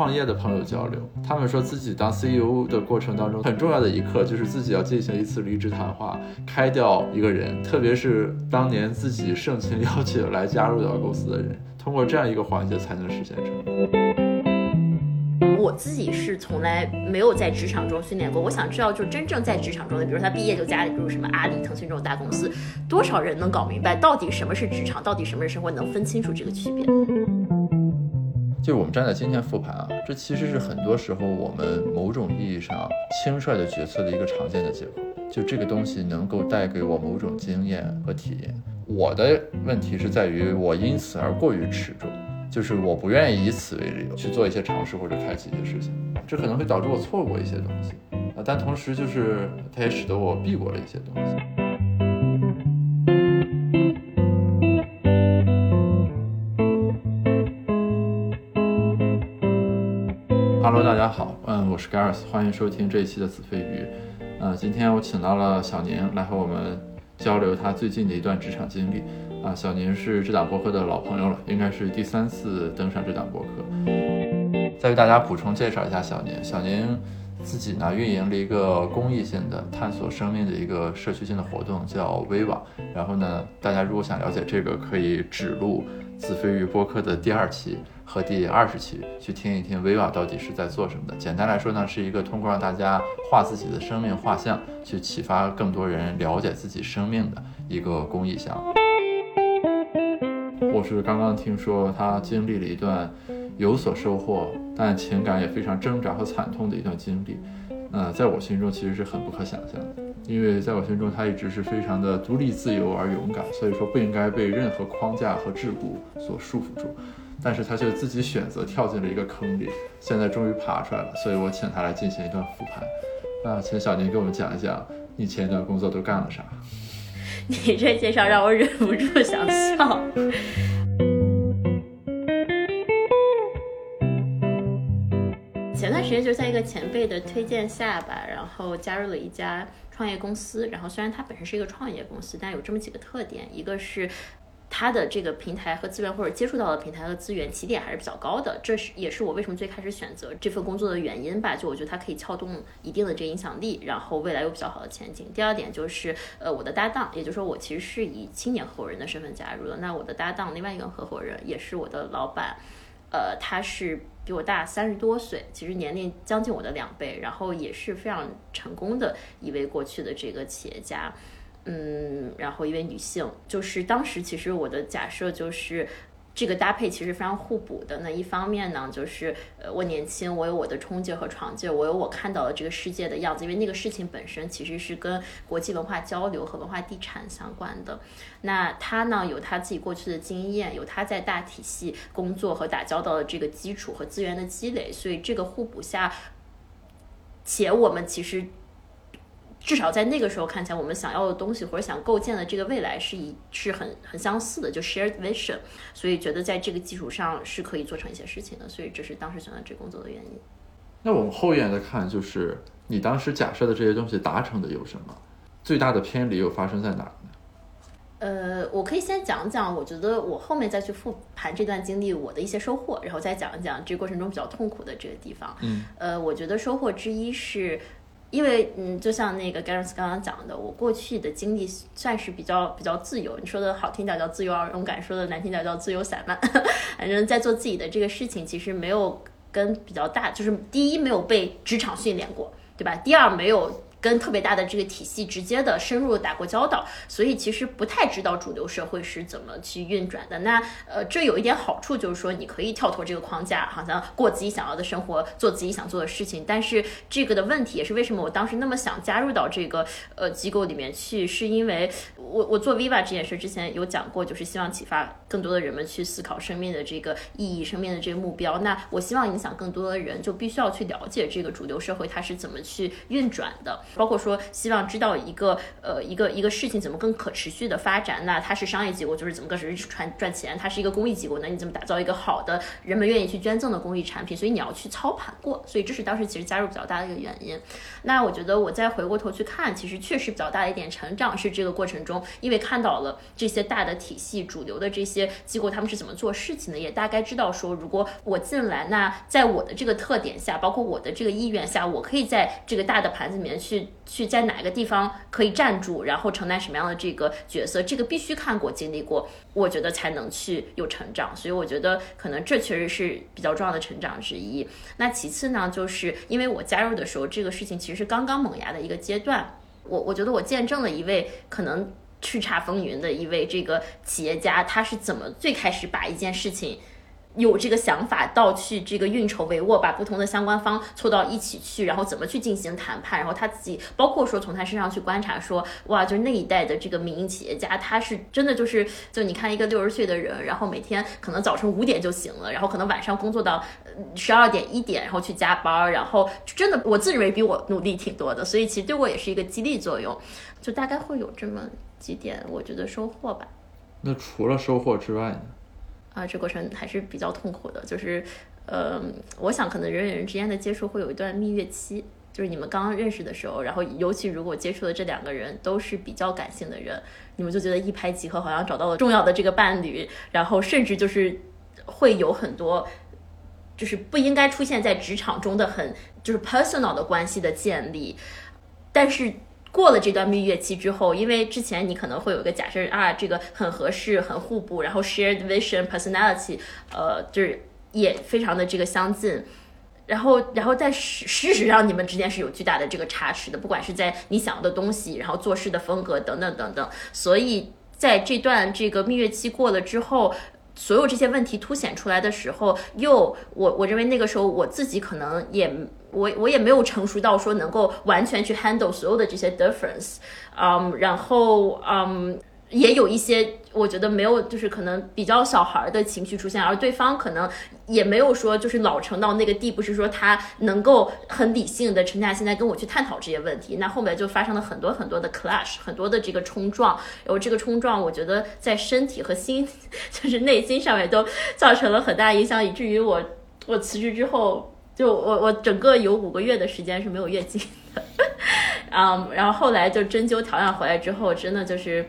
创业的朋友交流，他们说自己当 CEO 的过程当中，很重要的一刻就是自己要进行一次离职谈话，开掉一个人，特别是当年自己盛情邀请来加入到公司的人，通过这样一个环节才能实现成功。我自己是从来没有在职场中训练过，我想知道，就真正在职场中的，比如他毕业就加入什么阿里、腾讯这种大公司，多少人能搞明白到底什么是职场，到底什么是生活，能分清楚这个区别？就是我们站在今天复盘啊，这其实是很多时候我们某种意义上轻率的决策的一个常见的结果。就这个东西能够带给我某种经验和体验。我的问题是在于我因此而过于持重。就是我不愿意以此为理由去做一些尝试或者开启一些事情，这可能会导致我错过一些东西啊，但同时就是它也使得我避过了一些东西。是 Gareth，欢迎收听这一期的子非鱼。嗯，今天我请到了小宁来和我们交流他最近的一段职场经历。啊，小宁是这档博客的老朋友了，应该是第三次登上这档博客。再为大家补充介绍一下小宁，小宁自己呢运营了一个公益性的探索生命的一个社区性的活动，叫微网。然后呢，大家如果想了解这个，可以指路自飞鱼播客的第二期和第二十期，去听一听微网到底是在做什么的。简单来说呢，是一个通过让大家画自己的生命画像，去启发更多人了解自己生命的一个公益项目。我是刚刚听说他经历了一段有所收获，但情感也非常挣扎和惨痛的一段经历。呃，在我心中其实是很不可想象的，因为在我心中他一直是非常的独立自由而勇敢，所以说不应该被任何框架和桎梏所束缚住。但是他却自己选择跳进了一个坑里，现在终于爬出来了。所以我请他来进行一段复盘。那请小宁给我们讲一讲你前一段工作都干了啥？你这介绍让我忍不住想笑。前段时间就在一个前辈的推荐下吧，然后加入了一家创业公司。然后虽然它本身是一个创业公司，但有这么几个特点，一个是。它的这个平台和资源，或者接触到的平台和资源起点还是比较高的，这是也是我为什么最开始选择这份工作的原因吧。就我觉得它可以撬动一定的这个影响力，然后未来有比较好的前景。第二点就是，呃，我的搭档，也就是说我其实是以青年合伙人的身份加入的。那我的搭档另外一个合伙人也是我的老板，呃，他是比我大三十多岁，其实年龄将近我的两倍，然后也是非常成功的一位过去的这个企业家。嗯，然后一位女性，就是当时其实我的假设就是这个搭配其实非常互补的。那一方面呢，就是呃我年轻，我有我的冲劲和闯劲，我有我看到了这个世界的样子。因为那个事情本身其实是跟国际文化交流和文化地产相关的。那他呢有他自己过去的经验，有他在大体系工作和打交道的这个基础和资源的积累，所以这个互补下，且我们其实。至少在那个时候看起来，我们想要的东西或者想构建的这个未来是一是很很相似的，就 shared vision，所以觉得在这个基础上是可以做成一些事情的，所以这是当时选择这工作的原因。那我们后院的看，就是你当时假设的这些东西达成的有什么？最大的偏离又发生在哪儿呢？呃，我可以先讲讲，我觉得我后面再去复盘这段经历我的一些收获，然后再讲一讲这过程中比较痛苦的这个地方。嗯，呃，我觉得收获之一是。因为嗯，就像那个 Gareth 刚刚讲的，我过去的经历算是比较比较自由。你说的好听点叫自由而勇敢，说的难听点叫自由散漫。反正，在做自己的这个事情，其实没有跟比较大，就是第一没有被职场训练过，对吧？第二没有。跟特别大的这个体系直接的深入打过交道，所以其实不太知道主流社会是怎么去运转的。那呃，这有一点好处就是说，你可以跳脱这个框架，好像过自己想要的生活，做自己想做的事情。但是这个的问题也是为什么我当时那么想加入到这个呃机构里面去，是因为我我做 Viva 这件事之前有讲过，就是希望启发更多的人们去思考生命的这个意义、生命的这个目标。那我希望影响更多的人，就必须要去了解这个主流社会它是怎么去运转的。包括说希望知道一个呃一个一个事情怎么更可持续的发展。那它是商业机构，就是怎么个持续赚赚钱；它是一个公益机构，那你怎么打造一个好的人们愿意去捐赠的公益产品？所以你要去操盘过。所以这是当时其实加入比较大的一个原因。那我觉得我再回过头去看，其实确实比较大的一点成长是这个过程中，因为看到了这些大的体系、主流的这些机构他们是怎么做事情的，也大概知道说，如果我进来，那在我的这个特点下，包括我的这个意愿下，我可以在这个大的盘子里面去去在哪个地方可以站住，然后承担什么样的这个角色，这个必须看过、经历过，我觉得才能去有成长。所以我觉得可能这确实是比较重要的成长之一。那其次呢，就是因为我加入的时候，这个事情其实是刚刚萌芽的一个阶段，我我觉得我见证了一位可能叱咤风云的一位这个企业家，他是怎么最开始把一件事情。有这个想法到去这个运筹帷幄，把不同的相关方凑到一起去，然后怎么去进行谈判，然后他自己包括说从他身上去观察，说哇，就是那一代的这个民营企业家，他是真的就是就你看一个六十岁的人，然后每天可能早晨五点就醒了，然后可能晚上工作到十二点一点，然后去加班，然后真的我自认为比我努力挺多的，所以其实对我也是一个激励作用，就大概会有这么几点，我觉得收获吧。那除了收获之外呢？啊，这过程还是比较痛苦的，就是，呃，我想可能人与人之间的接触会有一段蜜月期，就是你们刚刚认识的时候，然后尤其如果接触的这两个人都是比较感性的人，你们就觉得一拍即合，好像找到了重要的这个伴侣，然后甚至就是会有很多，就是不应该出现在职场中的很就是 personal 的关系的建立，但是。过了这段蜜月期之后，因为之前你可能会有一个假设啊，这个很合适、很互补，然后 shared vision、personality，呃，就是也非常的这个相近。然后，然后在事事实上，你们之间是有巨大的这个差池的，不管是在你想要的东西，然后做事的风格等等等等。所以在这段这个蜜月期过了之后。所有这些问题凸显出来的时候，又我我认为那个时候我自己可能也我我也没有成熟到说能够完全去 handle 所有的这些 difference，嗯，然后嗯。也有一些，我觉得没有，就是可能比较小孩的情绪出现，而对方可能也没有说就是老成到那个地步，是说他能够很理性的沉下心来跟我去探讨这些问题。那后面就发生了很多很多的 clash，很多的这个冲撞，然后这个冲撞，我觉得在身体和心，就是内心上面都造成了很大影响，以至于我我辞职之后，就我我整个有五个月的时间是没有月经的，嗯，然后后来就针灸调养回来之后，真的就是。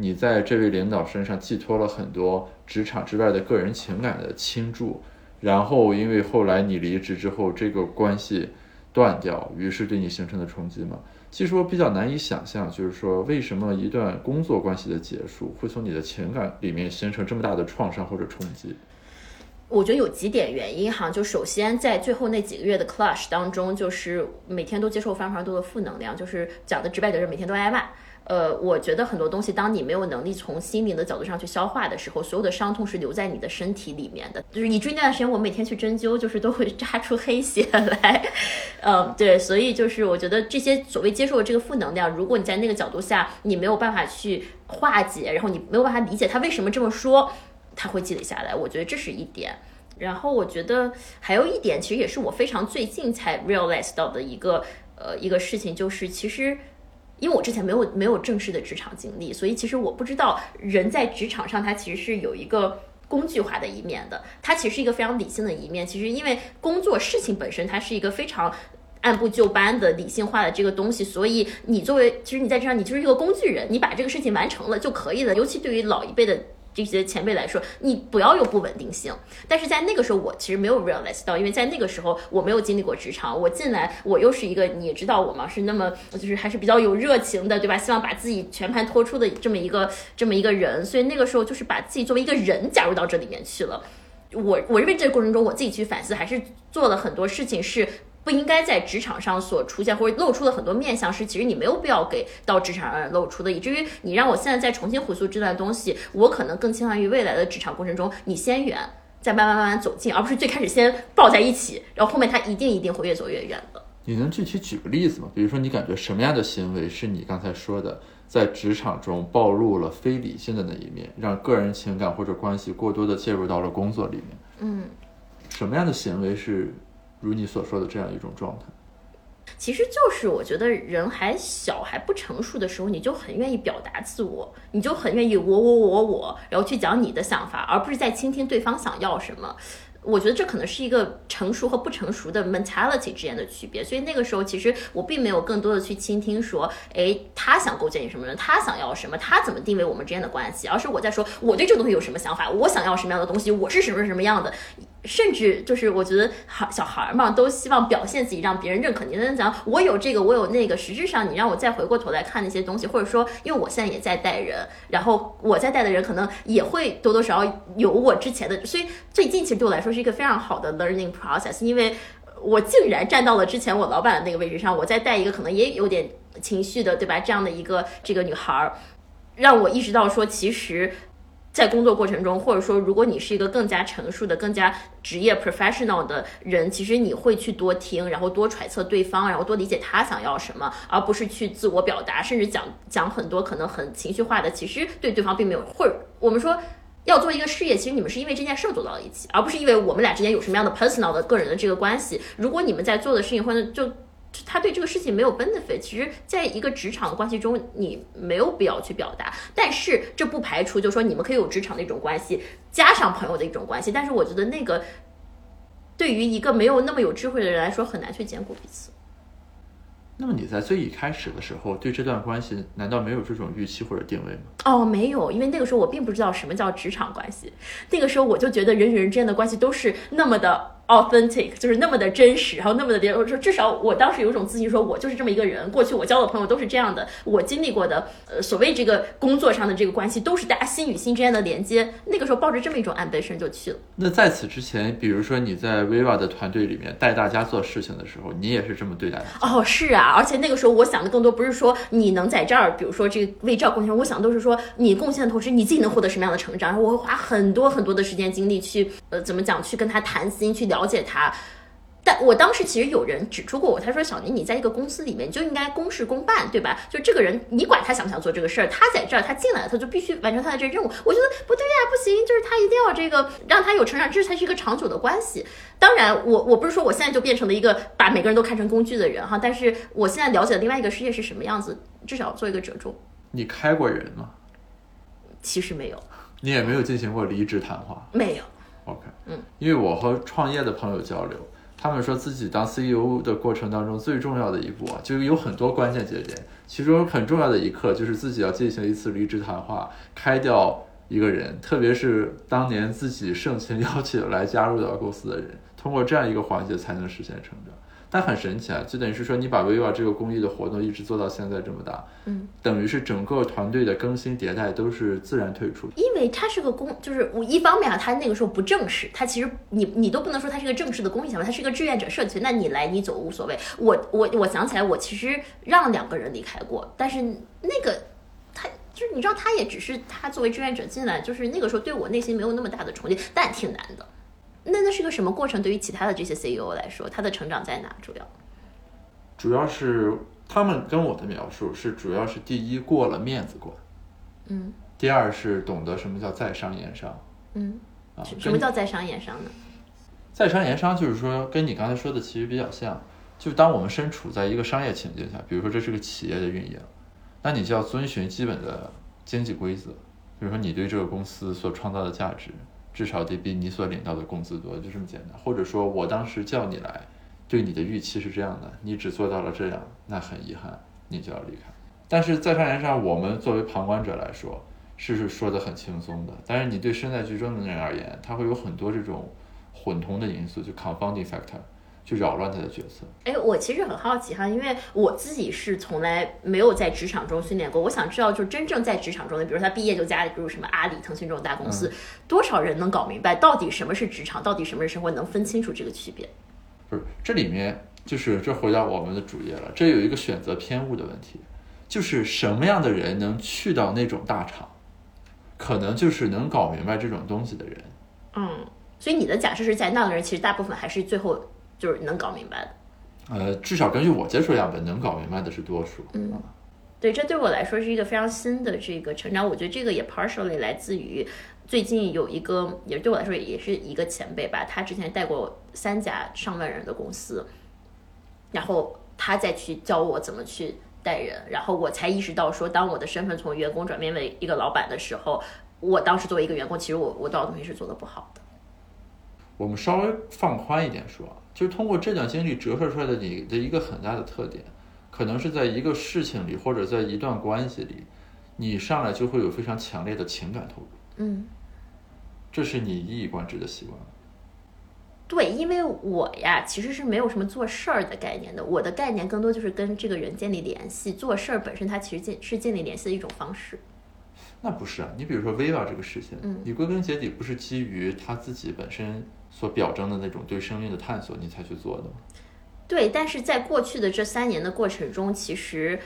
你在这位领导身上寄托了很多职场之外的个人情感的倾注，然后因为后来你离职之后，这个关系断掉，于是对你形成的冲击嘛。其实我比较难以想象，就是说为什么一段工作关系的结束会从你的情感里面形成这么大的创伤或者冲击。我觉得有几点原因哈，就首先在最后那几个月的 clash 当中，就是每天都接受非常多的负能量，就是讲的直白点，是每天都挨骂。呃，我觉得很多东西，当你没有能力从心灵的角度上去消化的时候，所有的伤痛是留在你的身体里面的。就是你追那段时间，我每天去针灸，就是都会扎出黑血来。嗯，对，所以就是我觉得这些所谓接受的这个负能量，如果你在那个角度下，你没有办法去化解，然后你没有办法理解他为什么这么说，他会积累下来。我觉得这是一点。然后我觉得还有一点，其实也是我非常最近才 realize 到的一个呃一个事情，就是其实。因为我之前没有没有正式的职场经历，所以其实我不知道人在职场上他其实是有一个工具化的一面的，他其实是一个非常理性的一面。其实因为工作事情本身它是一个非常按部就班的理性化的这个东西，所以你作为其实你在职场你就是一个工具人，你把这个事情完成了就可以了。尤其对于老一辈的。这些前辈来说，你不要有不稳定性。但是在那个时候，我其实没有 realize 到，因为在那个时候我没有经历过职场，我进来我又是一个，你也知道我嘛，是那么就是还是比较有热情的，对吧？希望把自己全盘托出的这么一个这么一个人，所以那个时候就是把自己作为一个人加入到这里面去了。我我认为这个过程中，我自己去反思，还是做了很多事情是。不应该在职场上所出现或者露出的很多面相，是其实你没有必要给到职场上露出的，以至于你让我现在再重新回溯这段东西，我可能更倾向于未来的职场过程中你先远，再慢慢慢慢走近，而不是最开始先抱在一起，然后后面他一定一定会越走越远的。你能具体举个例子吗？比如说，你感觉什么样的行为是你刚才说的，在职场中暴露了非理性的那一面，让个人情感或者关系过多的介入到了工作里面？嗯，什么样的行为是如你所说的这样一种状态？其实就是我觉得人还小还不成熟的时候，你就很愿意表达自我，你就很愿意我我我我，然后去讲你的想法，而不是在倾听对方想要什么。我觉得这可能是一个成熟和不成熟的 mentality 之间的区别，所以那个时候其实我并没有更多的去倾听说，哎，他想构建你什么人，他想要什么，他怎么定位我们之间的关系，而是我在说我对这个东西有什么想法，我想要什么样的东西，我是什么什么样的。甚至就是我觉得孩小孩嘛，都希望表现自己，让别人认可你。在讲我有这个，我有那个。实质上，你让我再回过头来看那些东西，或者说，因为我现在也在带人，然后我在带的人可能也会多多少少有我之前的，所以最近其实对我来说是一个非常好的 learning process，因为我竟然站到了之前我老板的那个位置上，我在带一个可能也有点情绪的，对吧？这样的一个这个女孩儿，让我意识到说，其实。在工作过程中，或者说，如果你是一个更加成熟的、更加职业 professional 的人，其实你会去多听，然后多揣测对方，然后多理解他想要什么，而不是去自我表达，甚至讲讲很多可能很情绪化的，其实对对方并没有。或者我们说要做一个事业，其实你们是因为这件事儿走到了一起，而不是因为我们俩之间有什么样的 personal 的个人的这个关系。如果你们在做的事情或者就。他对这个事情没有 benefit，其实在一个职场关系中，你没有必要去表达。但是这不排除，就说你们可以有职场的一种关系，加上朋友的一种关系。但是我觉得那个对于一个没有那么有智慧的人来说，很难去兼顾彼此。那么你在最一开始的时候，对这段关系难道没有这种预期或者定位吗？哦，没有，因为那个时候我并不知道什么叫职场关系。那个时候我就觉得人与人之间的关系都是那么的。Authentic 就是那么的真实，然后那么的别人说，至少我当时有一种自信，说我就是这么一个人。过去我交的朋友都是这样的，我经历过的，呃，所谓这个工作上的这个关系，都是大家心与心之间的连接。那个时候抱着这么一种 ambition 就去了。那在此之前，比如说你在 Viva 的团队里面带大家做事情的时候，你也是这么对待的？哦，是啊，而且那个时候我想的更多不是说你能在这儿，比如说这个为这贡献，我想都是说你贡献的同时，你自己能获得什么样的成长。然后我会花很多很多的时间精力去，呃，怎么讲，去跟他谈心，去了解他。但我当时其实有人指出过我，他说：“小宁，你在一个公司里面就应该公事公办，对吧？就这个人，你管他想不想做这个事儿，他在这儿，他进来了，他就必须完成他的这个任务。我觉得不对呀，不行，就是他一定要这个让他有成长，这才是一个长久的关系。当然，我我不是说我现在就变成了一个把每个人都看成工具的人哈，但是我现在了解另外一个世界是什么样子，至少做一个折中。你开过人吗？其实没有。你也没有进行过离职谈话？没有。OK，嗯，因为我和创业的朋友交流。他们说自己当 CEO 的过程当中最重要的一步啊，就是有很多关键节点，其中很重要的一刻就是自己要进行一次离职谈话，开掉一个人，特别是当年自己盛情 邀请来加入到公司的人，通过这样一个环节才能实现成长。但很神奇啊，就等于是说你把 Viva 这个公益的活动一直做到现在这么大，嗯，等于是整个团队的更新迭代都是自然退出。因为它是个公，就是我一方面啊，它那个时候不正式，它其实你你都不能说它是个正式的公益项目，它是一个志愿者社群，那你来你走无所谓。我我我想起来，我其实让两个人离开过，但是那个他就是你知道，他也只是他作为志愿者进来，就是那个时候对我内心没有那么大的冲击，但挺难的。那那是个什么过程？对于其他的这些 CEO 来说，他的成长在哪？主要，主要是他们跟我的描述是，主要是第一过了面子关，嗯，第二是懂得什么叫在商言商，嗯，啊，什么叫在商言商呢？在商言商就是说，跟你刚才说的其实比较像，就当我们身处在一个商业情境下，比如说这是个企业的运营，那你就要遵循基本的经济规则，比如说你对这个公司所创造的价值。至少得比你所领到的工资多，就这么简单。或者说我当时叫你来，对你的预期是这样的，你只做到了这样，那很遗憾，你就要离开。但是在商言上，我们作为旁观者来说，是说的很轻松的。但是你对身在局中的人而言，他会有很多这种混同的因素，就 confounding factor。去扰乱他的角色。哎，我其实很好奇哈，因为我自己是从来没有在职场中训练过。我想知道，就真正在职场中的，比如他毕业就加入什么阿里、腾讯这种大公司，多少人能搞明白到底什么是职场，到底什么是生活，能分清楚这个区别？不是，这里面就是这回到我们的主业了，这有一个选择偏误的问题，就是什么样的人能去到那种大厂，可能就是能搞明白这种东西的人。嗯，所以你的假设是在那样的人，其实大部分还是最后就是能搞明白的。呃，至少根据我接触样本，能搞明白的是多数。嗯，对，这对我来说是一个非常新的这个成长。我觉得这个也 partially 来自于最近有一个，也对我来说也是一个前辈吧，他之前带过三家上万人的公司，然后他再去教我怎么去带人，然后我才意识到说，当我的身份从员工转变为一个老板的时候，我当时作为一个员工，其实我我多少东西是做的不好的。我们稍微放宽一点说，就是通过这段经历折射出来的你的一个很大的特点，可能是在一个事情里或者在一段关系里，你上来就会有非常强烈的情感投入。嗯，这是你一以贯之的习惯。对，因为我呀其实是没有什么做事儿的概念的，我的概念更多就是跟这个人建立联系。做事儿本身它其实建是建立联系的一种方式。那不是啊，你比如说 Viva 这个事情，嗯你归根结底不是基于他自己本身所表征的那种对生命的探索，你才去做的吗？对，但是在过去的这三年的过程中，其实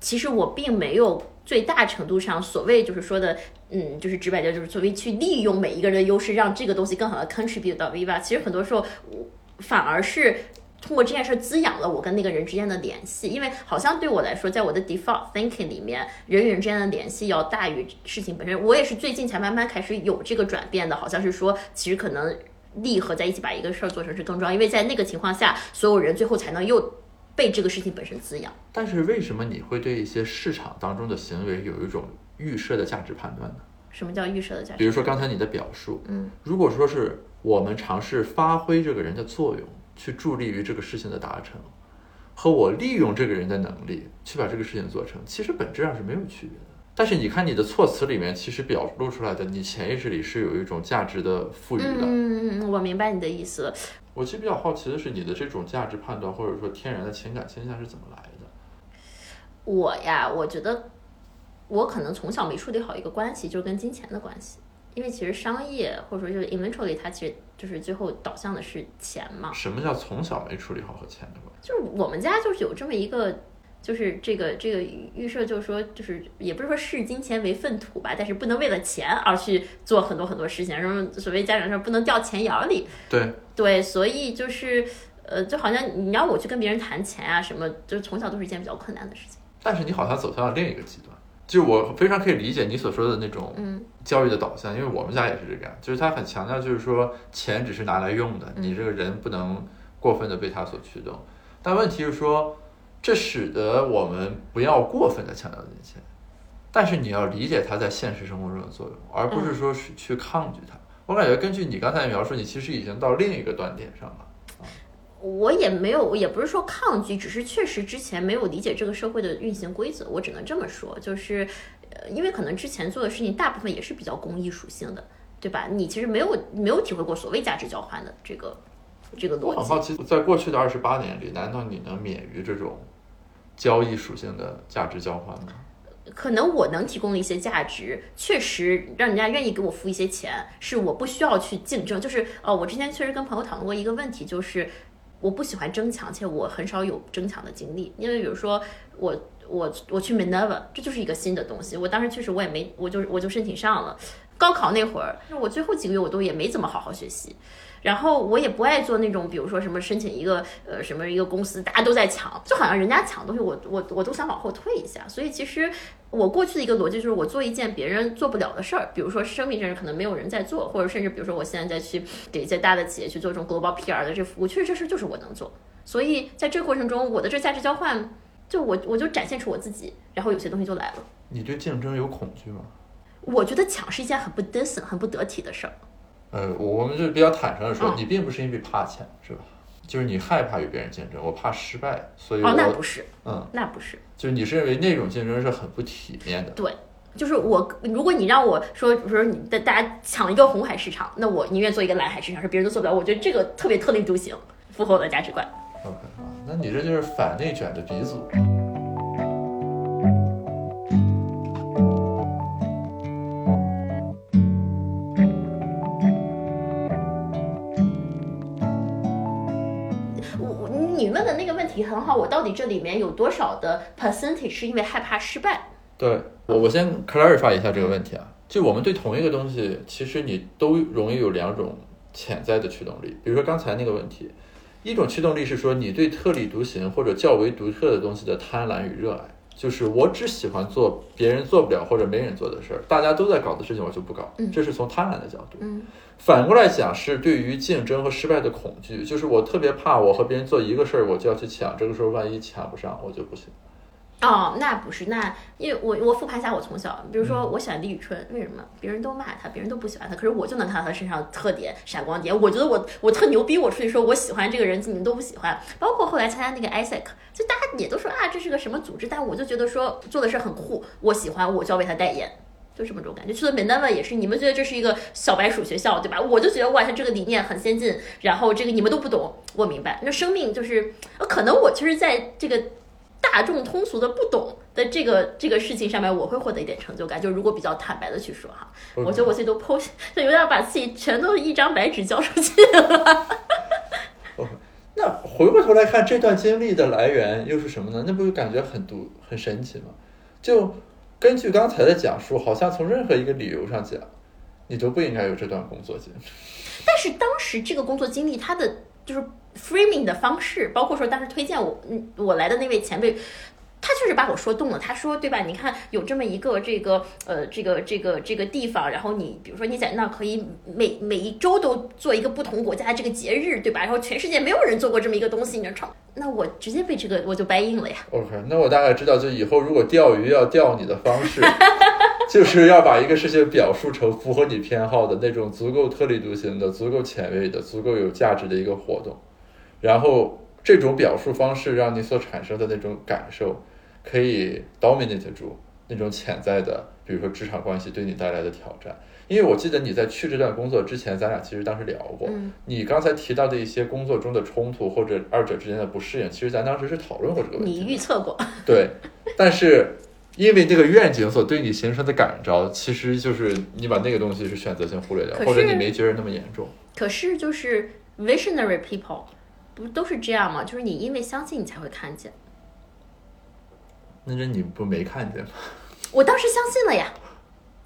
其实我并没有最大程度上所谓就是说的，嗯，就是直白点，就是所谓去利用每一个人的优势，让这个东西更好的 contribute 到 Viva。其实很多时候，我反而是通过这件事滋养了我跟那个人之间的联系，因为好像对我来说，在我的 default thinking 里面，人与人之间的联系要大于事情本身。我也是最近才慢慢开始有这个转变的，好像是说，其实可能力合在一起把一个事儿做成是更重要，因为在那个情况下，所有人最后才能又被这个事情本身滋养。但是为什么你会对一些市场当中的行为有一种预设的价值判断呢？什么叫预设的价值？比如说刚才你的表述，嗯，如果说是我们尝试发挥这个人的作用，去助力于这个事情的达成，和我利用这个人的能力去把这个事情做成，其实本质上是没有区别的。但是你看你的措辞里面，其实表露出来的，你潜意识里是有一种价值的赋予的。嗯嗯嗯，我明白你的意思。我其实比较好奇的是，你的这种价值判断或者说天然的情感倾向是怎么来的？我呀，我觉得我可能从小没处理好一个关系，就是跟金钱的关系。因为其实商业或者说就是 eventually 它其实就是最后导向的是钱嘛。什么叫从小没处理好和钱的关系？就是我们家就是有这么一个，就是这个这个预设，就是说就是也不是说视金钱为粪土吧，但是不能为了钱而去做很多很多事情。然后所谓家长说不能掉钱眼儿里，对，对，所以就是呃，就好像你要我去跟别人谈钱啊什么，就是从小都是一件比较困难的事情。但是你好像走向了另一个极端，就是我非常可以理解你所说的那种嗯教育的导向，因为我们家也是这个样，就是他很强调，就是说钱只是拿来用的，你这个人不能过分的被他所驱动。但问题是说，这使得我们不要过分的强调金钱，但是你要理解它在现实生活中的作用，而不是说是去抗拒它。我感觉根据你刚才的描述，你其实已经到另一个端点上了。我也没有，也不是说抗拒，只是确实之前没有理解这个社会的运行规则，我只能这么说，就是，呃，因为可能之前做的事情大部分也是比较公益属性的，对吧？你其实没有没有体会过所谓价值交换的这个这个逻辑。我很好奇，在过去的二十八年里，难道你能免于这种交易属性的价值交换吗？可能我能提供的一些价值，确实让人家愿意给我付一些钱，是我不需要去竞争。就是哦，我之前确实跟朋友讨论过一个问题，就是我不喜欢争抢，且我很少有争抢的经历。因为比如说我我我去 Minerva，这就是一个新的东西。我当时确实我也没，我就我就申请上了。高考那会儿，我最后几个月我都也没怎么好好学习。然后我也不爱做那种，比如说什么申请一个呃什么一个公司，大家都在抢，就好像人家抢东西，我我我都想往后退一下。所以其实我过去的一个逻辑就是，我做一件别人做不了的事儿，比如说生命上可能没有人在做，或者甚至比如说我现在再去给一些大的企业去做这种 global PR 的这服务，确实这事就是我能做。所以在这个过程中，我的这价值交换，就我我就展现出我自己，然后有些东西就来了。你对竞争有恐惧吗？我觉得抢是一件很不 decent、很不得体的事儿。呃，我我们就比较坦诚的说，嗯你并不是因为怕钱，是吧？就是你害怕与别人竞争，我怕失败，所以我、哦，那不是，嗯，那不是。就是你是认为那种竞争是很不体面的。对，就是我，如果你让我说，比如说你大大家抢一个红海市场，那我宁愿做一个蓝海市场，是别人都做不了。我觉得这个特别特立独行，符合我的价值观。OK 啊，那你这就是反内卷的鼻祖。很好，我到底这里面有多少的 percentage 是因为害怕失败？对我，我先 clarify 一下这个问题啊，就我们对同一个东西，其实你都容易有两种潜在的驱动力。比如说刚才那个问题，一种驱动力是说你对特立独行或者较为独特的东西的贪婪与热爱，就是我只喜欢做别人做不了或者没人做的事儿，大家都在搞的事情我就不搞，这是从贪婪的角度。嗯反过来讲，是对于竞争和失败的恐惧，就是我特别怕我和别人做一个事儿，我就要去抢，这个时候万一抢不上，我就不行。哦，那不是那，因为我我复盘一下我从小，比如说我喜欢李宇春，为什么？别人都骂他，别人都不喜欢他，可是我就能看到他身上特点闪光点。我觉得我我特牛逼，我出去说我喜欢这个人，你们都不喜欢。包括后来参加那个 ISEC，就大家也都说啊这是个什么组织，但我就觉得说做的事很酷，我喜欢，我就要为他代言。就这么种感觉，去了美丹 a 也是，你们觉得这是一个小白鼠学校，对吧？我就觉得哇，他这个理念很先进，然后这个你们都不懂，我明白。那生命就是，呃可能我其实在这个大众通俗的不懂的这个这个事情上面，我会获得一点成就感。就如果比较坦白的去说哈，我觉得我自己都剖析，就有点把自己全都一张白纸交出去了。那回过头来看这段经历的来源又是什么呢？那不就感觉很独很神奇吗？就根据刚才的讲述，好像从任何一个理由上讲，你都不应该有这段工作经历。但是当时这个工作经历，它的就是 framing 的方式，包括说当时推荐我嗯我来的那位前辈。他确实把我说动了。他说，对吧？你看有这么一个这个呃这个这个这个地方，然后你比如说你在那可以每每一周都做一个不同国家的这个节日，对吧？然后全世界没有人做过这么一个东西，你知道那我直接被这个我就掰硬了呀。OK，那我大概知道，就以后如果钓鱼要钓你的方式，就是要把一个事情表述成符合你偏好的那种足够特立独行的、足够前卫的、足够有价值的一个活动，然后这种表述方式让你所产生的那种感受，可以 dominate 住那种潜在的，比如说职场关系对你带来的挑战。因为我记得你在去这段工作之前，咱俩其实当时聊过，嗯你刚才提到的一些工作中的冲突或者二者之间的不适应，其实咱当时是讨论过这个问题。你预测过，对，但是因为这个愿景所对你形成的感召，其实就是你把那个东西是选择性忽略掉，或者你没觉得那么严重。可是就是 visionary people 不都是这样吗？就是你因为相信你才会看见。那这你不没看见吗？我当时相信了呀，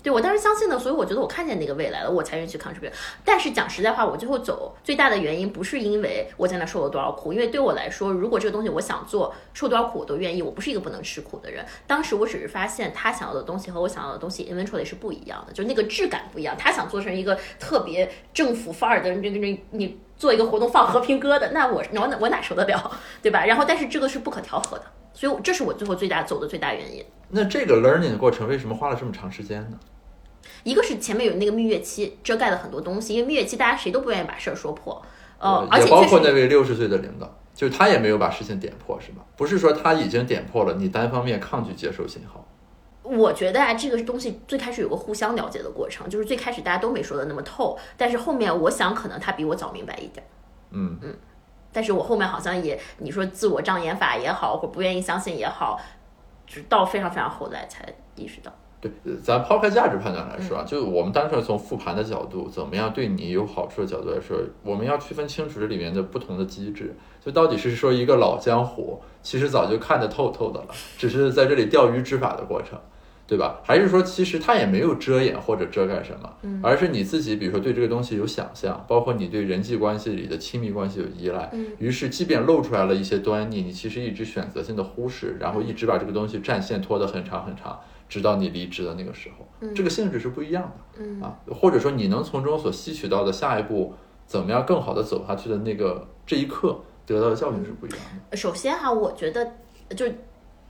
对我当时相信了，所以我觉得我看见那个未来了，我才愿意去抗这病。但是讲实在话，我最后走最大的原因不是因为我在那受了多少苦，因为对我来说，如果这个东西我想做，受多少苦我都愿意。我不是一个不能吃苦的人。当时我只是发现他想要的东西和我想要的东西 eventually 是不一样的，就那个质感不一样。他想做成一个特别政府范儿的，这个这你做一个活动放和平鸽的，那我我哪我哪受得了，对吧？然后但是这个是不可调和的，所以这是我最后最大走的最大原因。那这个 learning 的过程为什么花了这么长时间呢？一个是前面有那个蜜月期遮盖了很多东西，因为蜜月期大家谁都不愿意把事儿说破，呃，而且包括那位六十岁的领导，就是他也没有把事情点破，是吧？不是说他已经点破了，你单方面抗拒接受信号。我觉得啊，这个东西最开始有个互相了解的过程，就是最开始大家都没说的那么透，但是后面我想可能他比我早明白一点。嗯嗯，但是我后面好像也，你说自我障眼法也好，或不愿意相信也好，直到非常非常后来才意识到。对，呃咱抛开价值判断来说啊，就我们单纯从复盘的角度，怎么样对你有好处的角度来说，我们要区分清楚这里面的不同的机制。就到底是说一个老江湖，其实早就看得透透的了，只是在这里钓鱼执法的过程，对吧？还是说其实他也没有遮掩或者遮盖什么，而是你自己，比如说对这个东西有想象，包括你对人际关系里的亲密关系有依赖，嗯于是即便露出来了一些端倪，你其实一直选择性的忽视，然后一直把这个东西战线拖得很长很长。直到你离职的那个时候，这个性质是不一样的，嗯啊，或者说你能从中所吸取到的下一步怎么样更好的走下去的那个这一刻得到的教训是不一样的。首先哈，我觉得就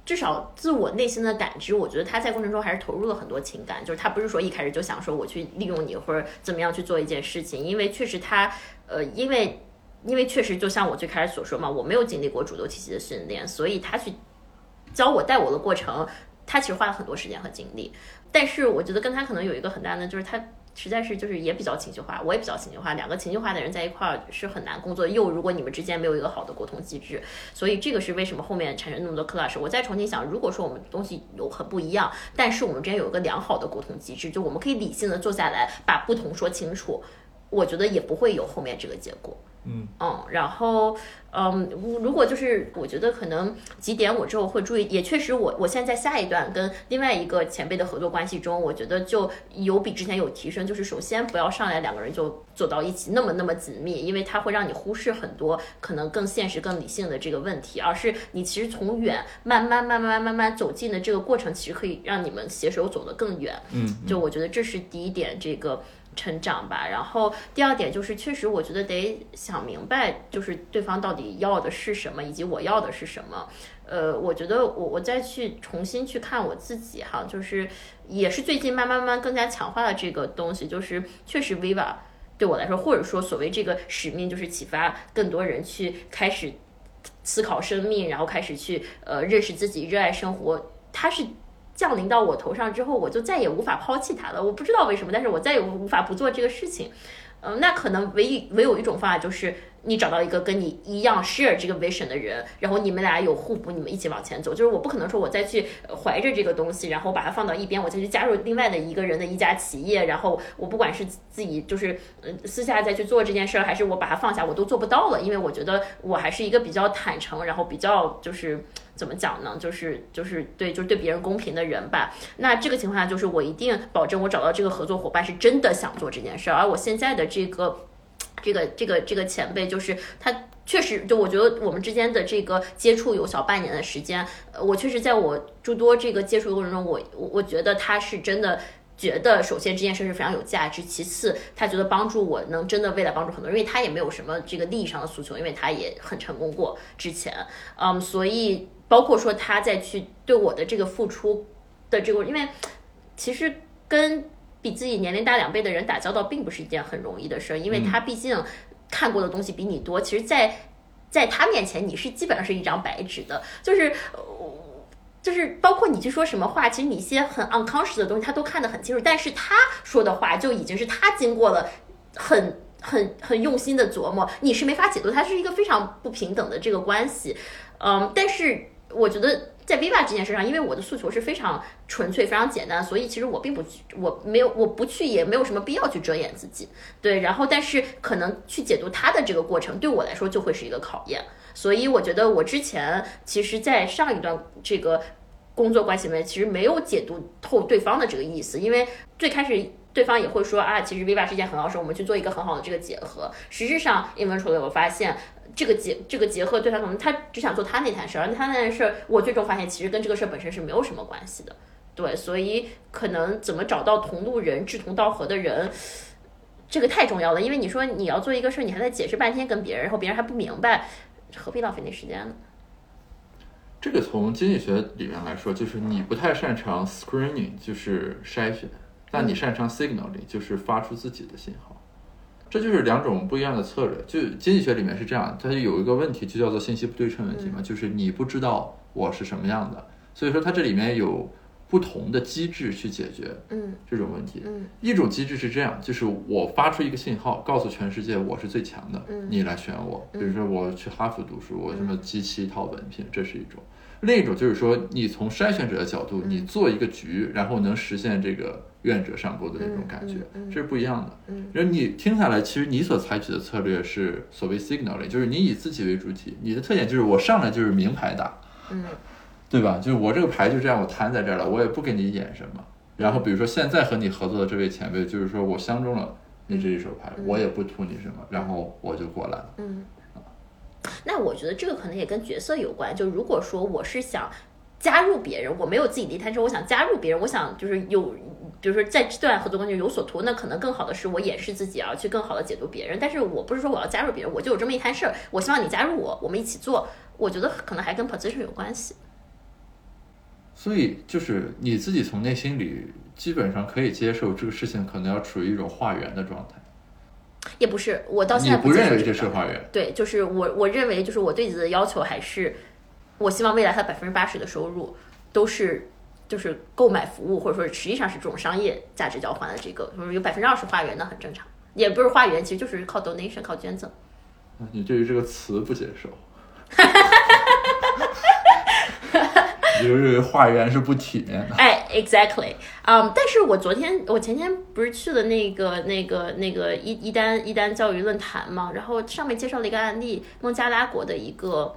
至少自我内心的感知，我觉得他在过程中还是投入了很多情感，就是他不是说一开始就想说我去利用你或者怎么样去做一件事情，因为确实他呃，因为因为确实就像我最开始所说嘛，我没有经历过主流体系的训练，所以他去教我带我的过程，他其实花了很多时间和精力。但是我觉得跟他可能有一个很大的，就是他实在是就是也比较情绪化，我也比较情绪化，两个情绪化的人在一块儿是很难工作。又如果你们之间没有一个好的沟通机制，所以这个是为什么后面产生那么多 clash。我再重新想，如果说我们东西有很不一样，但是我们之间有一个良好的沟通机制，就我们可以理性的坐下来把不同说清楚，我觉得也不会有后面这个结果。嗯嗯，然后嗯，如果就是我觉得可能几点我之后会注意，也确实我我现在在下一段跟另外一个前辈的合作关系中，我觉得就有比之前有提升。就是首先不要上来两个人就走到一起那么那么紧密，因为它会让你忽视很多可能更现实、更理性的这个问题，而是你其实从远慢慢慢慢慢慢走近的这个过程，其实可以让你们携手走得更远。嗯，就我觉得这是第一点，这个。成长吧，然后第二点就是，确实我觉得得想明白，就是对方到底要的是什么，以及我要的是什么。呃，我觉得我我再去重新去看我自己哈，就是也是最近慢慢慢慢更加强化了这个东西，就是确实 Viva 对我来说，或者说所谓这个使命，就是启发更多人去开始思考生命，然后开始去呃认识自己，热爱生活，它是。降临到我头上之后，我就再也无法抛弃它了。我不知道为什么，但是我再也无法不做这个事情。嗯，那可能唯一唯有一种方法就是。你找到一个跟你一样 share 这个 vision 的人，然后你们俩有互补，你们一起往前走。就是我不可能说我再去怀着这个东西，然后把它放到一边，我再去加入另外的一个人的一家企业，然后我不管是自己就是嗯私下再去做这件事儿，还是我把它放下，我都做不到了。因为我觉得我还是一个比较坦诚，然后比较就是怎么讲呢？就是就是对，就是对别人公平的人吧。那这个情况下，就是我一定保证我找到这个合作伙伴是真的想做这件事儿，而我现在的这个。这个这个这个前辈就是他，确实就我觉得我们之间的这个接触有小半年的时间，我确实在我诸多这个接触过程中，我我我觉得他是真的觉得，首先这件事是非常有价值，其次他觉得帮助我能真的未来帮助很多人，因为他也没有什么这个利益上的诉求，因为他也很成功过之前，嗯，所以包括说他在去对我的这个付出的这个，因为其实跟。比自己年龄大两倍的人打交道，并不是一件很容易的事儿，因为他毕竟看过的东西比你多。其实，在在他面前，你是基本上是一张白纸的，就是就是包括你去说什么话，其实你一些很 unconscious 的东西，他都看得很清楚。但是他说的话，就已经是他经过了很很很用心的琢磨，你是没法解读，它是一个非常不平等的这个关系。嗯，但是我觉得。在 Viva 这件事上，因为我的诉求是非常纯粹、非常简单，所以其实我并不去，我没有，我不去，也没有什么必要去遮掩自己。对，然后但是可能去解读他的这个过程，对我来说就会是一个考验。所以我觉得我之前其实，在上一段这个工作关系里面，其实没有解读透对方的这个意思，因为最开始对方也会说啊，其实 Viva 是一件很好事，我们去做一个很好的这个结合。实质上，eventually 我发现。这个结这个结合对他可能他只想做他那摊事儿，而他那件事儿，我最终发现其实跟这个事儿本身是没有什么关系的。对，所以可能怎么找到同路人、志同道合的人，这个太重要了。因为你说你要做一个事儿，你还在解释半天跟别人，然后别人还不明白，何必浪费那时间呢？这个从经济学里面来说，就是你不太擅长 screening，就是筛选，但你擅长 signaling，就是发出自己的信号。这就是两种不一样的策略。就经济学里面是这样，它有一个问题，就叫做信息不对称问题嘛，就是你不知道我是什么样的，所以说它这里面有不同的机制去解决这种问题。一种机制是这样，就是我发出一个信号，告诉全世界我是最强的，你来选我。比如说我去哈佛读书，我什么集齐一套文凭，这是一种。另一种就是说，你从筛选者的角度，你做一个局，然后能实现这个愿者上钩的那种感觉，这是不一样的。嗯然后你听下来，其实你所采取的策略是所谓 signaling，就是你以自己为主体，你的特点就是我上来就是明牌打，嗯对吧？就是我这个牌就这样，我摊在这儿了，我也不跟你演什么。然后比如说现在和你合作的这位前辈，就是说我相中了你这一手牌，我也不图你什么，然后我就过来了。那我觉得这个可能也跟角色有关。就如果说我是想加入别人，我没有自己的一摊车，我想加入别人，我想就是有，比如说在这段合作关系有所图，那可能更好的是我掩饰自己啊，去更好的解读别人。但是我不是说我要加入别人，我就有这么一摊事儿，我希望你加入我，我们一起做。我觉得可能还跟 position 有关系。所以就是你自己从内心里基本上可以接受这个事情，可能要处于一种化缘的状态。也不是，我到现在不认为这是花园。对，就是我我认为，就是我对自己的要求还是，我希望未来他百分之八十的收入都是就是购买服务，或者说实际上是这种商业价值交换的这个，就是有百分之二十花园那很正常，也不是花园，其实就是靠 donation 靠捐赠。你对于这个词不接受？你认为花园是不体面的？哎。exactly，嗯、但是我昨天我前天不是去了那个那个那个一一丹一丹教育论坛嘛，然后上面介绍了一个案例，孟加拉国的一个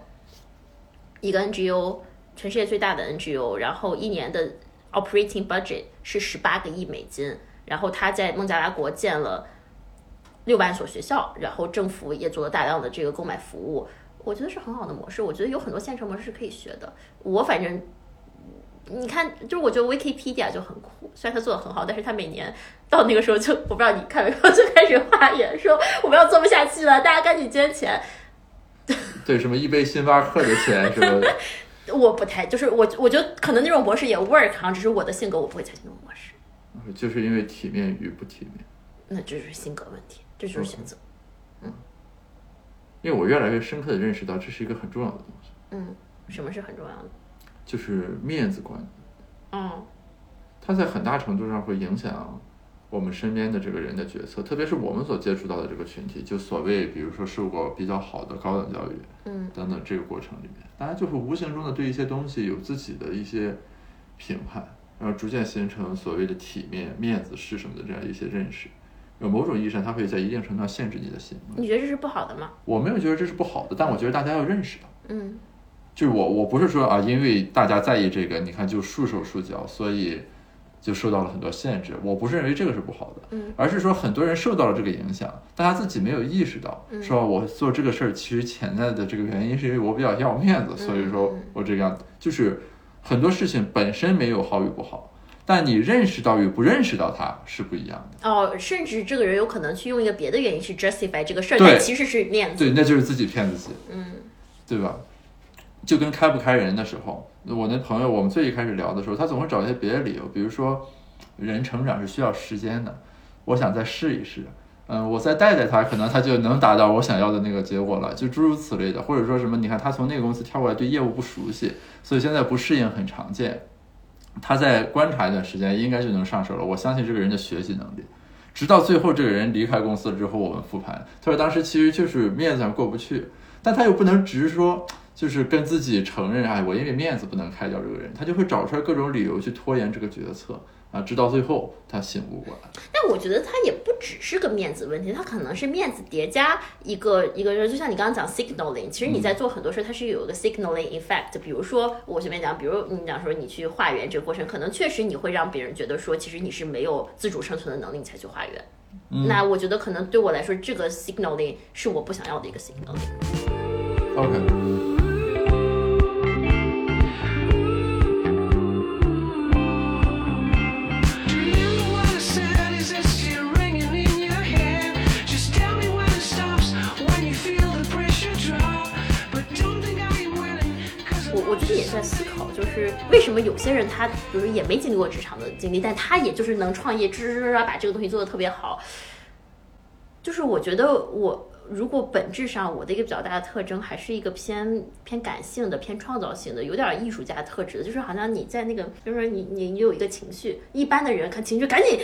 一个 NGO，全世界最大的 NGO，然后一年的 operating budget 是十八个亿美金，然后他在孟加拉国建了六万所学校，然后政府也做了大量的这个购买服务，我觉得是很好的模式，我觉得有很多现成模式是可以学的，我反正。你看，就是我觉得 Wikipedia 就很酷，虽然它做的很好，但是它每年到那个时候就，我不知道你看没有，就开始发言说我们要做不下去了，大家赶紧捐钱。对，什么一杯星巴克的钱什么，我不太，就是我我觉得可能那种模式也 work 啊，只是我的性格我不会采取那种模式，就是因为体面与不体面。那这就是性格问题，这就是选择。因为我越来越深刻的认识到，这是一个很重要的东西，嗯，什么是很重要的？就是面子观。嗯它在很大程度上会影响我们身边的这个人的决策，特别是我们所接触到的这个群体，就所谓比如说受过比较好的高等教育嗯等等这个过程里面，大家就会无形中的对一些东西有自己的一些评判，然后逐渐形成所谓的体面、面子是什么的这样一些认识。有某种意义上，它会在一定程度上限制你的行为。你觉得这是不好的吗？我没有觉得这是不好的，但我觉得大家要认识到。嗯就是我我不是说啊，因为大家在意这个，你看就束手束脚，所以就受到了很多限制。我不是认为这个是不好的，嗯而是说很多人受到了这个影响，大家自己没有意识到，嗯说我做这个事儿其实潜在的这个原因是因为我比较要面子，所以说嗯我这个样子，就是很多事情本身没有好与不好，但你认识到与不认识到他是不一样的。哦，甚至这个人有可能去用一个别的原因去 justify 这个事儿，对但其实是面子。对，那就是自己骗自己。嗯对吧？就跟开不开人的时候，我那朋友，我们最一开始聊的时候，他总会找一些别的理由，比如说，人成长是需要时间的，我想再试一试，嗯，我再带带他，可能他就能达到我想要的那个结果了，就诸如此类的，或者说什么，你看他从那个公司跳过来，对业务不熟悉，所以现在不适应很常见，他再观察一段时间，应该就能上手了。我相信这个人的学习能力。直到最后，这个人离开公司了之后，我们复盘，他说当时其实就是面子上过不去，但他又不能直说，就是跟自己承认，哎，我因为面子不能开掉这个人，他就会找出来各种理由去拖延这个决策啊，直到最后他醒悟过来。但我觉得他也不只是个面子问题，他可能是面子叠加一个一个，就像你刚刚讲 signaling，其实你在做很多事，它是有一个 signaling effect。比如说我随便讲，比如你讲说你去化缘这个过程，可能确实你会让别人觉得说，其实你是没有自主生存的能力，你才去化缘。那我觉得可能对我来说，这个 signaling 是我不想要的一个 signaling。OK，什么有些人他，就是也没经历过职场的经历，但他也就是能创业，吱吱吱啊，把这个东西做得特别好。就是我觉得我如果本质上我的一个比较大的特征，还是一个偏偏感性的、偏创造性的，有点艺术家特质的，就是好像你在那个，比如说你你你有一个情绪，一般的人看情绪赶紧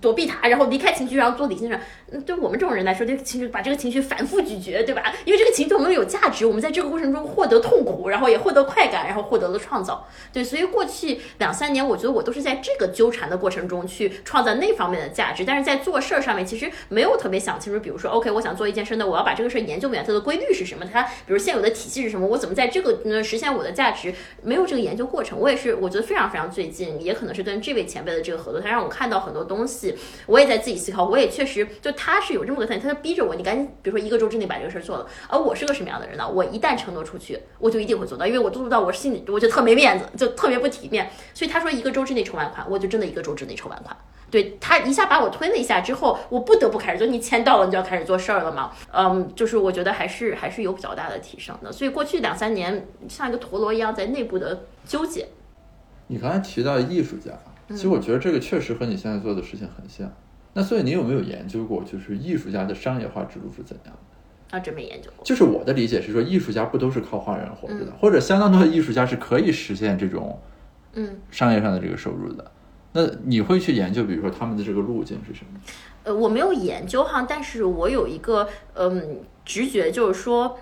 躲避它，然后离开情绪，然后做理性上。嗯，对我们这种人来说，这个情绪把这个情绪反复咀嚼，对吧？因为这个情绪对我们有价值，我们在这个过程中获得痛苦，然后也获得快感，然后获得了创造。对，所以过去两三年，我觉得我都是在这个纠缠的过程中去创造那方面的价值，但是在做事儿上面其实没有特别想清楚。比如说，OK，我想做一件事我要把这个事儿研究明白它的规律是什么，它比如现有的体系是什么，我怎么在这个呢实现我的价值，没有这个研究过程。我也是，我觉得非常非常最近，也可能是跟这位前辈的这个合作，他让我看到很多东西，我也在自己思考，我也确实就他是有这么个特点，他就逼着我，你赶紧，比如说一个周之内把这个事儿做了。而我是个什么样的人呢？我一旦承诺出去，我就一定会做到，因为我做不到，我心里我就特没面子，就特别不体面。所以他说一个周之内筹完款，我就真的一个周之内筹完款。对他一下把我推了一下之后，我不得不开始做。你签到了，你就要开始做事儿了嘛。嗯，就是我觉得还是还是有比较大的提升的。所以过去两三年像一个陀螺一样在内部的纠结。你刚才提到艺术家，其实我觉得这个确实和你现在做的事情很像。那所以你有没有研究过，就是艺术家的商业化之路是怎样的？啊，真没研究过。就是我的理解是说，艺术家不都是靠画人活着的，或者相当多的艺术家是可以实现这种嗯，商业上的这个收入的。那你会去研究，比如说他们的这个路径是什么？呃，我没有研究哈，但是我有一个嗯直觉，就是说，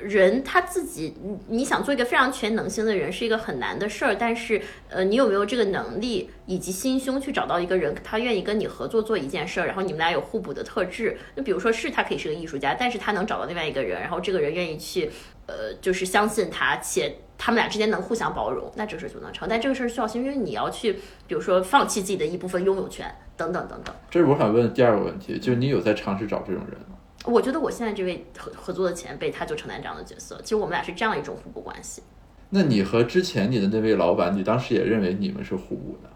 人他自己，你想做一个非常全能型的人是一个很难的事儿，但是呃，你有没有这个能力以及心胸去找到一个人，他愿意跟你合作做一件事儿，然后你们俩有互补的特质？那比如说是他可以是个艺术家，但是他能找到另外一个人，然后这个人愿意去呃，就是相信他，且他们俩之间能互相包容，那这个事儿就能成。但这个事儿需要心，因为你要去，比如说放弃自己的一部分拥有权，等等等等。这是我想问的第二个问题，就是你有在尝试找这种人吗？我觉得我现在这位合合作的前辈，他就承担这样的角色。其实我们俩是这样一种互补关系。那你和之前你的那位老板，你当时也认为你们是互补的，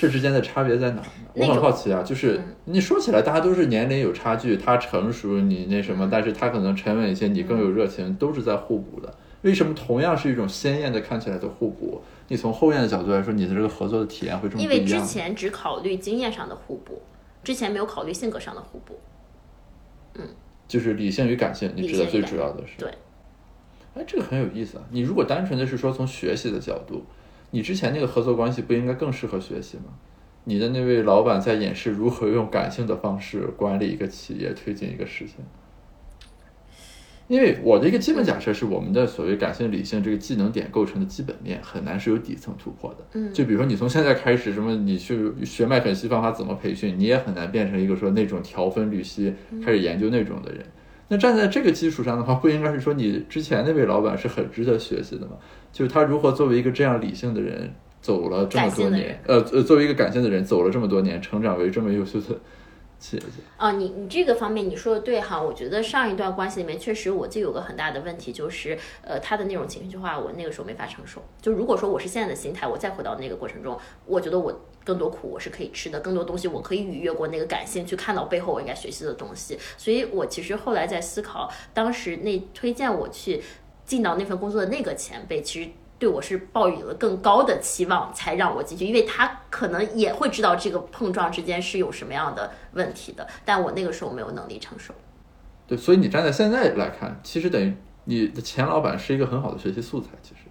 这之间的差别在哪呢？我很好奇啊，就是你说起来大家都是年龄有差距，他成熟你那什么，但是他可能沉稳一些，你更有热情，都是在互补的。为什么同样是一种鲜艳的看起来的互补，你从后验的角度来说，你的这个合作的体验会这么因为之不一样？前只考虑经验上的互补，之前没有考虑性格上的互补。嗯就是理性与感性，你理指的最主要的是对。哎，这个很有意思啊！你如果单纯的是说从学习的角度，你之前那个合作关系不应该更适合学习吗？你的那位老板在演示如何用感性的方式管理一个企业，推进一个事情。因为我的一个基本假设是，我们的所谓感性理性这个技能点构成的基本面很难是有底层突破的。嗯就比如说你从现在开始，什么你去学麦肯锡方法怎么培训，你也很难变成一个说那种条分缕析开始研究那种的人。那站在这个基础上的话，不应该是说你之前那位老板是很值得学习的吗？就是他如何作为一个这样理性的人走了这么多年，呃呃，作为一个感性的人走了这么多年，成长为这么优秀的企业家。啊，你你这个方面你说的对哈，我觉得上一段关系里面确实我就有个很大的问题，就是呃他的那种情绪化，我那个时候没法承受。就如果说我是现在的心态，我再回到那个过程中，我觉得我更多苦我是可以吃的，更多东西我可以逾越过那个感性去看到背后我应该学习的东西。所以我其实后来在思考，当时那推荐我去进到那份工作的那个前辈，其实。对我是抱有了更高的期望，才让我进去，因为他可能也会知道这个碰撞之间是有什么样的问题的，但我那个时候没有能力承受。对，所以你站在现在来看，其实等于你的前老板是一个很好的学习素材。其实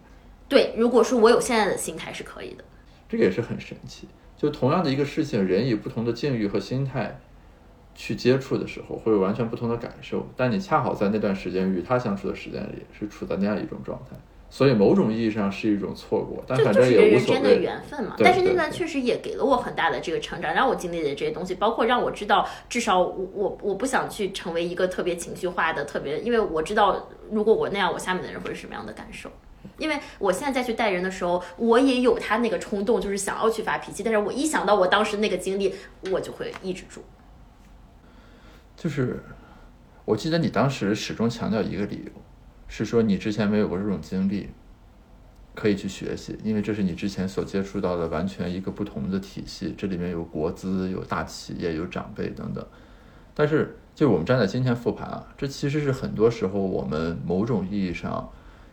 对，如果说我有现在的心态是可以的。这个也是很神奇。就同样的一个事情，人以不同的境遇和心态去接触的时候，会有完全不同的感受。但你恰好在那段时间与他相处的时间里，是处在那样一种状态，所以某种意义上是一种错过，但反正这就是人的。缘分嘛。但是那段确实也给了我很大的这个成长，让我经历的这些东西，包括让我知道，至少我我我不想去成为一个特别情绪化的、特别，因为我知道如果我那样，我下面的人会是什么样的感受。因为我现在再去带人的时候，我也有他那个冲动，就是想要去发脾气，但是我一想到我当时那个经历，我就会抑制住。就是我记得你当时始终强调一个理由，是说你之前没有过这种经历，可以去学习，因为这是你之前所接触到的完全一个不同的体系，这里面有国资、有大企业、有长辈等等。但是，就我们站在今天复盘啊，这其实是很多时候我们某种意义上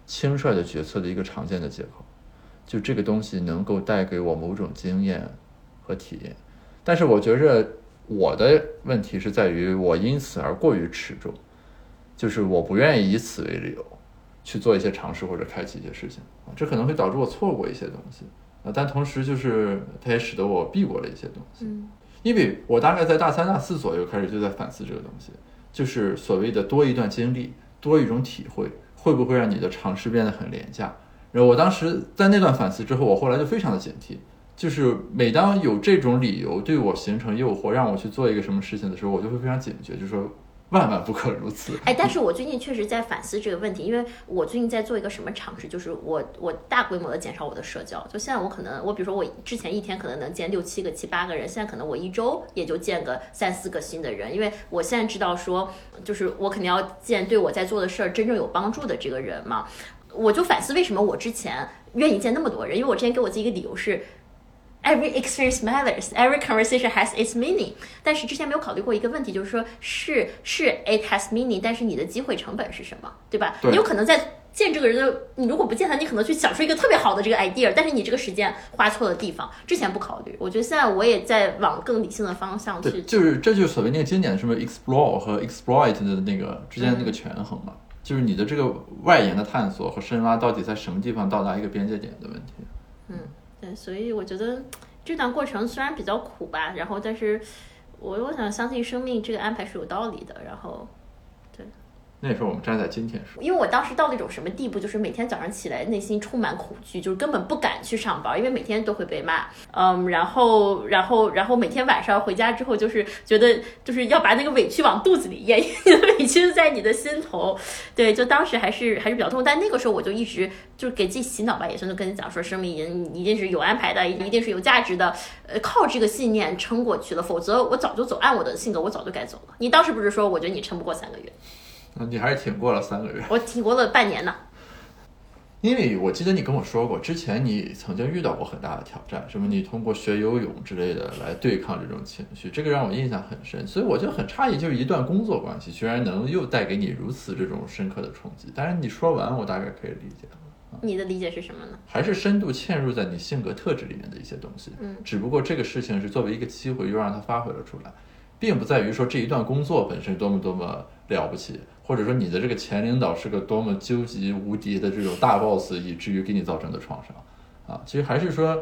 轻率的决策的一个常见的借口。就这个东西能够带给我某种经验和体验，但是我觉着我的问题是在于我因此而过于持重，就是我不愿意以此为理由去做一些尝试或者开启一些事情啊，这可能会导致我错过一些东西啊，但同时就是它也使得我避过了一些东西。嗯因为我大概在大三、大四左右开始就在反思这个东西，就是所谓的多一段经历、多一种体会，会不会让你的尝试变得很廉价？然后我当时在那段反思之后，我后来就非常的警惕，就是每当有这种理由对我形成诱惑，让我去做一个什么事情的时候，我就会非常警觉，就是说万万不可如此。哎，但是我最近确实在反思这个问题，因为我最近在做一个什么尝试，就是我我大规模的减少我的社交。就现在我可能，我比如说我之前一天可能能见六七个、七八个人，现在可能我一周也就见个三四个新的人，因为我现在知道说，就是我肯定要见对我在做的事儿真正有帮助的这个人嘛。我就反思为什么我之前愿意见那么多人，因为我之前给我自己一个理由是。Every experience matters. Every conversation has its meaning. 但是之前没有考虑过一个问题，就是说是是 it has meaning，但是你的机会成本是什么，对吧？对你有可能在见这个人的，你如果不见他，你可能去想出一个特别好的这个 idea，但是你这个时间花错了地方，之前不考虑。我觉得现在我也在往更理性的方向，去。就是这就是所谓那个经典的什么 explore 和 exploit 的那个之间的那个权衡嘛，就是你的这个外延的探索和深挖到底在什么地方到达一个边界点的问题。所以我觉得这段过程虽然比较苦吧，然后但是我我想相信生命这个安排是有道理的，然后那时候我们站在今天说，因为我当时到那种什么地步，就是每天早上起来内心充满恐惧，就是根本不敢去上班，因为每天都会被骂。嗯，然后，然后，然后每天晚上回家之后，就是觉得就是要把那个委屈往肚子里咽，你的委屈在你的心头。对，就当时还是还是比较痛，但那个时候我就一直就是给自己洗脑吧，也算是跟你讲说，生命一一定是有安排的，一定是有价值的。呃，靠这个信念撑过去了，否则我早就走，按我的性格，我早就该走了。你当时不是说，我觉得你撑不过三个月，你还是挺过了三个月。我挺过了半年呢。因为我记得你跟我说过，之前你曾经遇到过很大的挑战，什么你通过学游泳之类的来对抗这种情绪，这个让我印象很深，所以我就很诧异，就是一段工作关系居然能又带给你如此这种深刻的冲击。但是你说完，我大概可以理解了，你的理解是什么呢？还是深度嵌入在你性格特质里面的一些东西。嗯只不过这个事情是作为一个机会，又让它发挥了出来，并不在于说这一段工作本身多么多么了不起，或者说你的这个前领导是个多么究极无敌的这种大 boss，以至于给你造成的创伤啊。其实还是说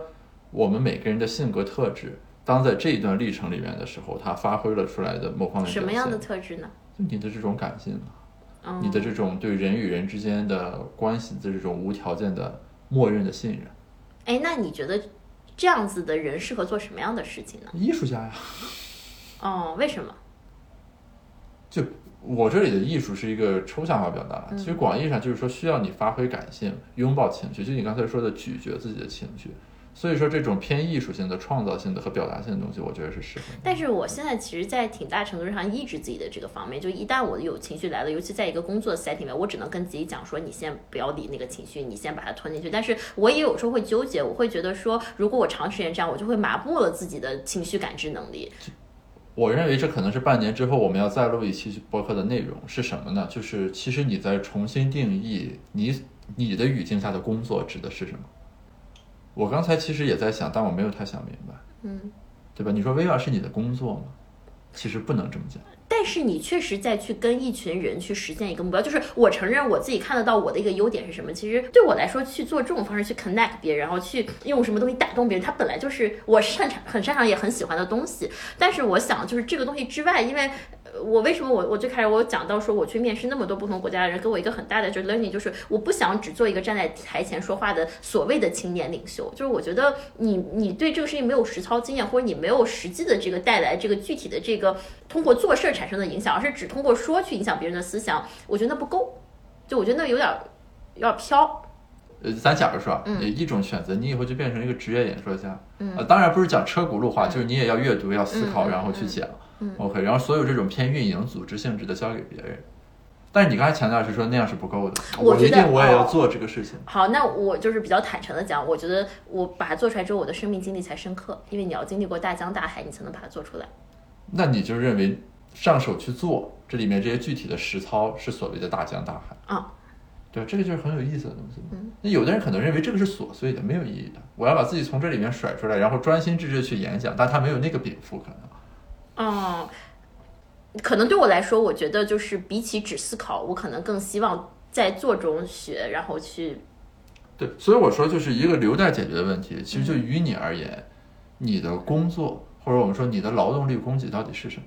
我们每个人的性格特质，当在这一段历程里面的时候，它发挥了出来的某方面什么样的特质呢？就你的这种感性你的这种对人与人之间的关系的这种无条件的默认的信任。哎，那你觉得这样子的人适合做什么样的事情呢？艺术家呀，哦，为什么？就我这里的艺术是一个抽象化表达，其实广义上就是说需要你发挥感性，拥抱情绪，就你刚才说的咀嚼自己的情绪。所以说这种偏艺术性的、创造性的和表达性的东西，我觉得是适合。但是我现在其实，在挺大程度上抑制自己的这个方面，就一旦我有情绪来了，尤其在一个工作 set 里面，我只能跟自己讲说，你先不要理那个情绪，你先把它吞进去。但是我也有时候会纠结，我会觉得说，如果我长时间这样，我就会麻木了自己的情绪感知能力。我认为这可能是半年之后我们要再录一期播客的内容是什么呢？就是其实你在重新定义你你的语境下的工作指的是什么。我刚才其实也在想，但我没有太想明白，嗯，对吧？你说 VR 是你的工作吗？其实不能这么讲。但是你确实在去跟一群人去实现一个目标，就是我承认我自己看得到我的一个优点是什么。其实对我来说，去做这种方式去 connect 别人，然后去用什么东西打动别人，它本来就是我擅长、很擅长也很喜欢的东西。但是我想，就是这个东西之外，因为。呃我为什么我我最开始我有讲到说我去面试那么多不同国家的人，给我一个很大的就是 learning，就是我不想只做一个站在台前说话的所谓的青年领袖，就是我觉得你你对这个事情没有实操经验，或者你没有实际的这个带来这个具体的这个通过做事儿产生的影响，而是只通过说去影响别人的思想，我觉得那不够，就我觉得那有点儿有点儿飘。呃，咱假如说一种选择，你以后就变成一个职业演说家，嗯，当然不是讲车轱辘话，就是你也要阅读，要思考，然后去讲、o k 然后所有这种偏运营、组织性质的交给别人。但是你刚才强调是说那样是不够的，我觉得一定我也要哦做这个事情。好，那我就是比较坦诚的讲，我觉得我把它做出来之后，我的生命经历才深刻，因为你要经历过大江大海，你才能把它做出来。那你就认为上手去做，这里面这些具体的实操是所谓的大江大海啊？对，这个就是很有意思的东西。嗯那有的人可能认为这个是琐碎的、没有意义的，我要把自己从这里面甩出来，然后专心致志地去演讲，但他没有那个禀赋可能。哦，可能对我来说，我觉得就是比起只思考，我可能更希望在做中学，然后去对，所以我说就是一个留待解决的问题。其实就于你而言，你的工作或者我们说你的劳动力供给到底是什么？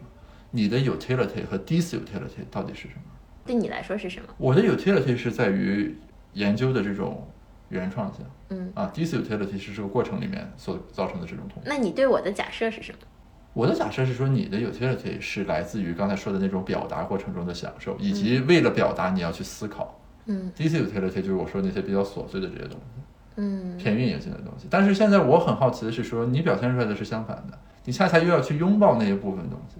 你的 utility 和 disutility 到底是什么？对你来说是什么？我的 utility 是在于研究的这种原创性，嗯啊，disutility 是这个过程里面所造成的这种痛苦。那你对我的假设是什么？我的假设是说，你的 utility 是来自于刚才说的那种表达过程中的享受，以及为了表达你要去思考。嗯第一次 utility 就是我说那些比较琐碎的这些东西。嗯偏运营性的东西。但是现在我很好奇的是说，你表现出来的是相反的，你恰恰又要去拥抱那一部分东西，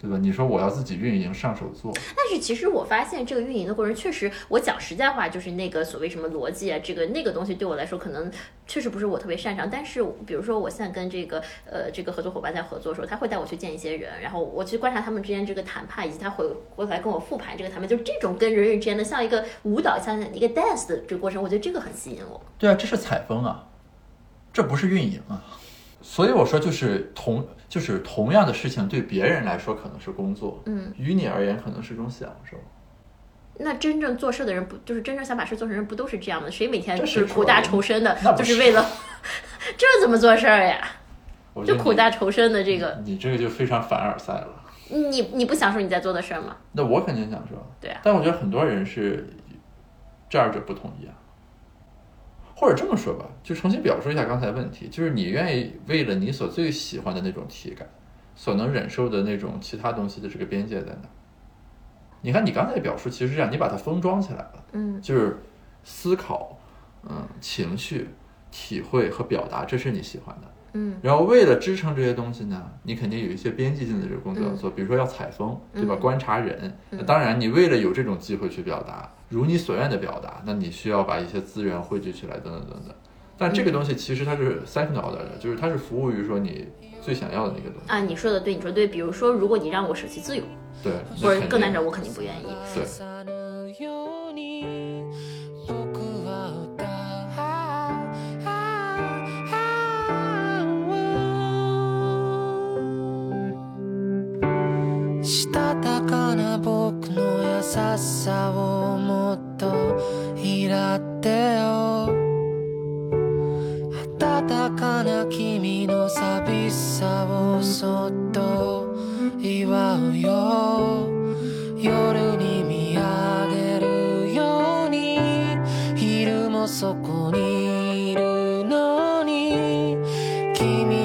对吧？你说我要自己运营上手做，但是其实我发现这个运营的过程，确实我讲实在话，就是那个所谓什么逻辑啊，这个那个东西对我来说可能确实不是我特别擅长。但是比如说我现在跟这个呃这个合作伙伴在合作的时候，他会带我去见一些人，然后我去观察他们之间这个谈判，以及他回回来跟我复盘这个谈判，就是这种跟人与人之间的像一个舞蹈，像一个 dance 的这个过程，我觉得这个很吸引我。对啊，这是采风啊，这不是运营啊。所以我说，就是同就是同样的事情，对别人来说可能是工作，嗯，于你而言可能是一种享受。那真正做事的人不就是真正想把事做成人不都是这样的？谁每天就是是苦大仇深的就是是为了 这怎么做事儿呀？就苦大仇深的这个，你这个就非常凡尔赛了。你你不享受你在做的事儿吗？那我肯定享受。对啊但我觉得很多人是这二者不统一啊。或者这么说吧，就重新表述一下刚才问题，就是你愿意为了你所最喜欢的那种体感，所能忍受的那种其他东西的这个边界在哪？你看你刚才的表述其实是这样，你把它封装起来了，嗯就是思考，嗯，情绪、体会和表达，这是你喜欢的。嗯然后为了支撑这些东西呢，你肯定有一些边际性的这个工作要嗯做，比如说要采风，对吧？嗯观察人。那当然，你为了有这种机会去表达，如你所愿的表达，那你需要把一些资源汇聚起来，等等等等。但嗯这个东西其实它是 second order 的，就是它是服务于说你最想要的那个东西。啊，你说的对，你说对。比如说，如果你让我舍弃自由，对，或者更难者，我肯定不愿意。对さっさをもっと拾ってよ。温かな君の寂しさをそっと祝うよ。夜に見上げるように。昼もそこにいるのに。君